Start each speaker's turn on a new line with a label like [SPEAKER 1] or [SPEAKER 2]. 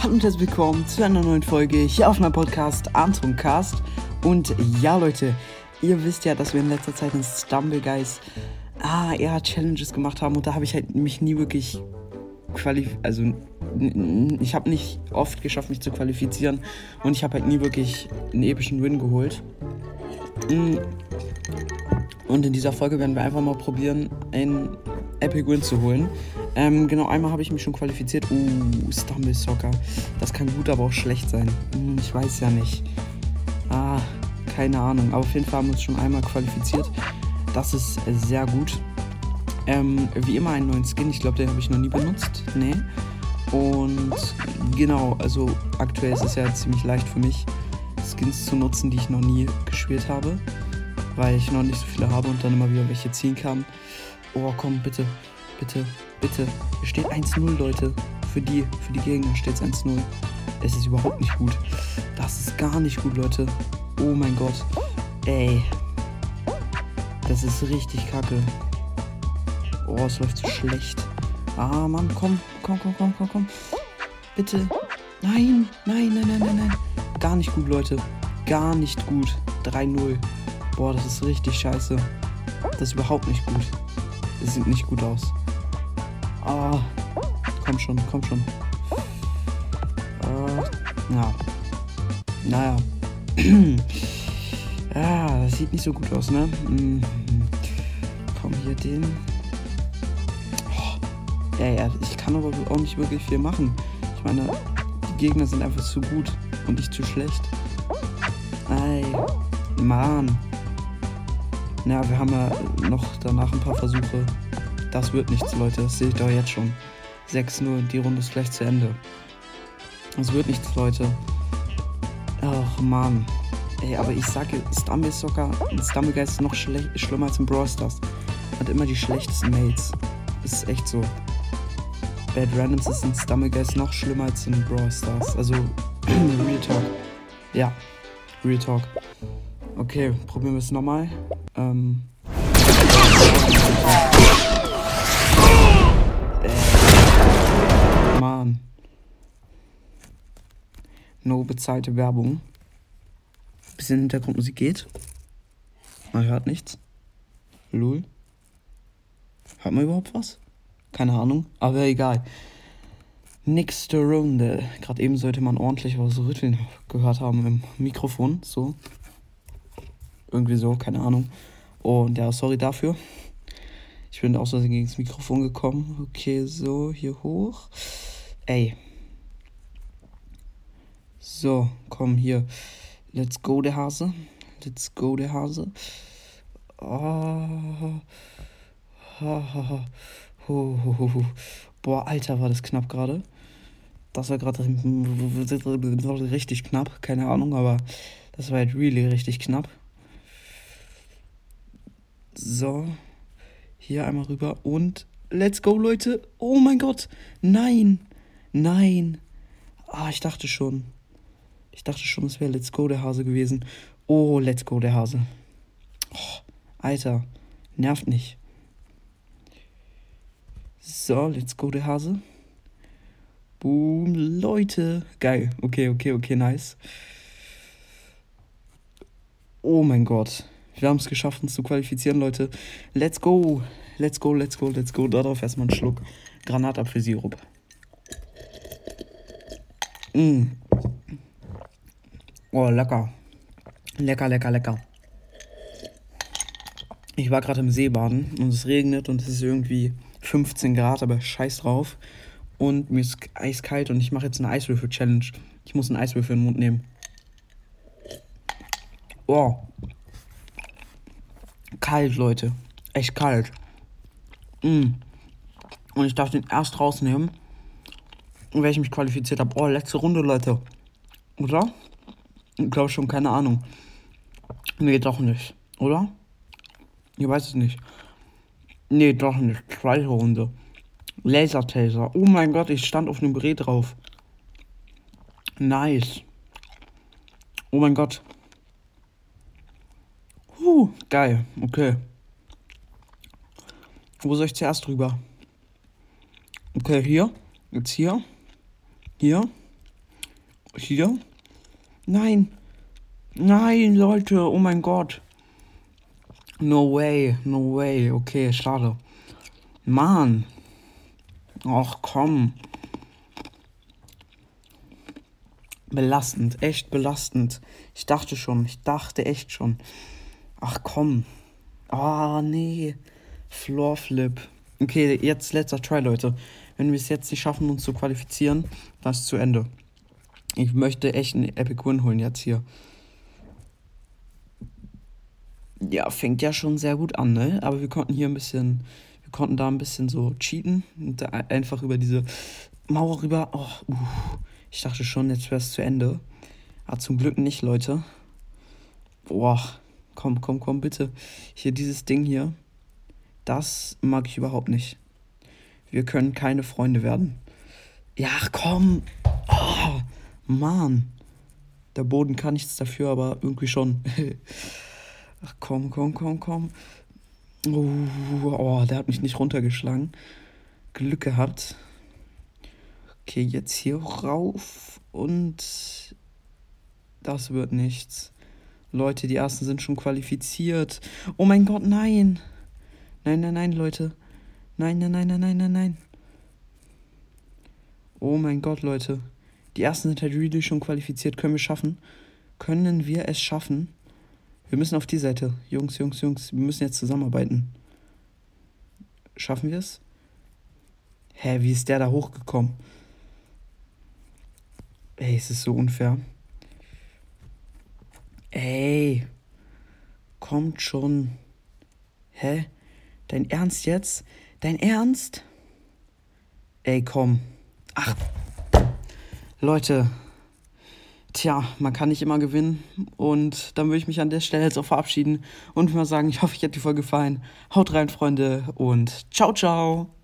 [SPEAKER 1] Hallo und herzlich willkommen zu einer neuen Folge hier auf meinem Podcast Antoncast. Und ja, Leute, ihr wisst ja, dass wir in letzter Zeit in Stumble Guys ah, eher Challenges gemacht haben und da habe ich halt mich nie wirklich qualifiziert. Also, ich habe nicht oft geschafft, mich zu qualifizieren und ich habe halt nie wirklich einen epischen Win geholt. Mm. Und in dieser Folge werden wir einfach mal probieren, einen Epic Win zu holen. Ähm, genau, einmal habe ich mich schon qualifiziert. Uh, Stumble Soccer. Das kann gut, aber auch schlecht sein. Hm, ich weiß ja nicht. Ah, keine Ahnung. Aber auf jeden Fall haben wir uns schon einmal qualifiziert. Das ist sehr gut. Ähm, wie immer einen neuen Skin. Ich glaube, den habe ich noch nie benutzt. Nee. Und genau, also aktuell ist es ja ziemlich leicht für mich, Skins zu nutzen, die ich noch nie gespielt habe. Weil ich noch nicht so viele habe und dann immer wieder welche ziehen kann. Oh, komm, bitte, bitte, bitte. Es steht 1-0, Leute. Für die, für die Gegner steht es 1-0. Es ist überhaupt nicht gut. Das ist gar nicht gut, Leute. Oh mein Gott. Ey. Das ist richtig kacke. Oh, es läuft so schlecht. Ah, Mann, komm, komm, komm, komm, komm, komm. Bitte. Nein, nein, nein, nein, nein, nein. Gar nicht gut, Leute. Gar nicht gut. 3-0. Boah, das ist richtig scheiße. Das ist überhaupt nicht gut. Das sieht nicht gut aus. Ah, komm schon, komm schon. Äh, ja. Naja. ja, das sieht nicht so gut aus, ne? Mhm. Komm, hier den. Oh, ja, ja, ich kann aber auch nicht wirklich viel machen. Ich meine, die Gegner sind einfach zu gut und ich zu schlecht. Ey, Mann. Ja, wir haben ja noch danach ein paar Versuche. Das wird nichts, Leute. Das sehe ich doch jetzt schon. 6-0 die Runde ist gleich zu Ende. Das wird nichts, Leute. Ach, Mann. Ey, aber ich sage, Stumble Soccer, Stumblegeist ist noch schlimmer als ein Brawl Stars. Hat immer die schlechtesten Mates. Ist echt so. Bad Randoms ist in Stumblegeist noch schlimmer als in Brawl Stars. Also, Real Talk. Ja, Real Talk. Okay, probieren wir es nochmal. Ähm. Äh. Mann. No bezahlte Werbung. Bisschen Hintergrundmusik geht. Man hört nichts. Lul. Hört man überhaupt was? Keine Ahnung, aber egal. Nächste Runde. Gerade eben sollte man ordentlich was rütteln gehört haben im Mikrofon. So. Irgendwie so, keine Ahnung. Und ja, sorry dafür. Ich bin aus Versehen gegen das Mikrofon gekommen. Okay, so, hier hoch. Ey. So, komm hier. Let's go, der Hase. Let's go, der Hase. Oh. Boah, Alter, war das knapp gerade. Das war gerade richtig knapp. Keine Ahnung, aber das war halt really richtig knapp. So. Hier einmal rüber und let's go, Leute. Oh mein Gott. Nein. Nein. Ah, ich dachte schon. Ich dachte schon, es wäre Let's Go der Hase gewesen. Oh, Let's Go der Hase. Oh, Alter. Nervt nicht. So, Let's Go der Hase. Boom, Leute. Geil. Okay, okay, okay, nice. Oh mein Gott. Wir haben es geschafft, uns zu qualifizieren, Leute. Let's go. Let's go, let's go, let's go. Darauf erstmal einen Schluck Granatapfelsirup. Mm. Oh, lecker. Lecker, lecker, lecker. Ich war gerade im Seebaden und es regnet und es ist irgendwie 15 Grad, aber scheiß drauf. Und mir ist eiskalt und ich mache jetzt eine Eiswürfel-Challenge. Ich muss einen Eiswürfel in den Mund nehmen. Oh, kalt, Leute. Echt kalt. Mm. Und ich darf den erst rausnehmen, weil ich mich qualifiziert habe. Oh, letzte Runde, Leute. Oder? Ich glaube schon, keine Ahnung. Nee, doch nicht. Oder? Ich weiß es nicht. Nee, doch nicht. Zweite Runde. Lasertaser. Oh mein Gott, ich stand auf einem Gerät drauf. Nice. Oh mein Gott. Uh, geil. Okay. Wo soll ich zuerst drüber? Okay, hier. Jetzt hier. Hier. Hier? Nein. Nein, Leute, oh mein Gott. No way, no way. Okay, schade. Mann. Ach komm. Belastend, echt belastend. Ich dachte schon, ich dachte echt schon. Ach komm. Ah, oh, nee. Floor Flip. Okay, jetzt letzter Try, Leute. Wenn wir es jetzt nicht schaffen, uns zu qualifizieren, dann ist es zu Ende. Ich möchte echt einen Epic Win holen jetzt hier. Ja, fängt ja schon sehr gut an, ne? Aber wir konnten hier ein bisschen, wir konnten da ein bisschen so cheaten und einfach über diese Mauer rüber. Oh, uh, ich dachte schon, jetzt wäre es zu Ende. Aber zum Glück nicht, Leute. Boah, komm, komm, komm, bitte. Hier dieses Ding hier. Das mag ich überhaupt nicht. Wir können keine Freunde werden. Ja, komm. Oh, Mann. Der Boden kann nichts dafür, aber irgendwie schon. Ach komm, komm, komm, komm. Oh, oh, der hat mich nicht runtergeschlagen. Glück gehabt. Okay, jetzt hier rauf und das wird nichts. Leute, die ersten sind schon qualifiziert. Oh mein Gott, nein. Nein, nein, nein, Leute. Nein, nein, nein, nein, nein, nein, nein. Oh mein Gott, Leute. Die ersten sind halt really schon qualifiziert. Können wir schaffen? Können wir es schaffen? Wir müssen auf die Seite. Jungs, Jungs, Jungs, wir müssen jetzt zusammenarbeiten. Schaffen wir es? Hä, wie ist der da hochgekommen? Ey, es ist so unfair. Ey, kommt schon. Hä? Dein Ernst jetzt? Dein Ernst? Ey, komm. Ach, Leute, tja, man kann nicht immer gewinnen. Und dann würde ich mich an der Stelle jetzt auch verabschieden und mal sagen, ich hoffe, euch hat die Folge gefallen. Haut rein, Freunde, und ciao, ciao.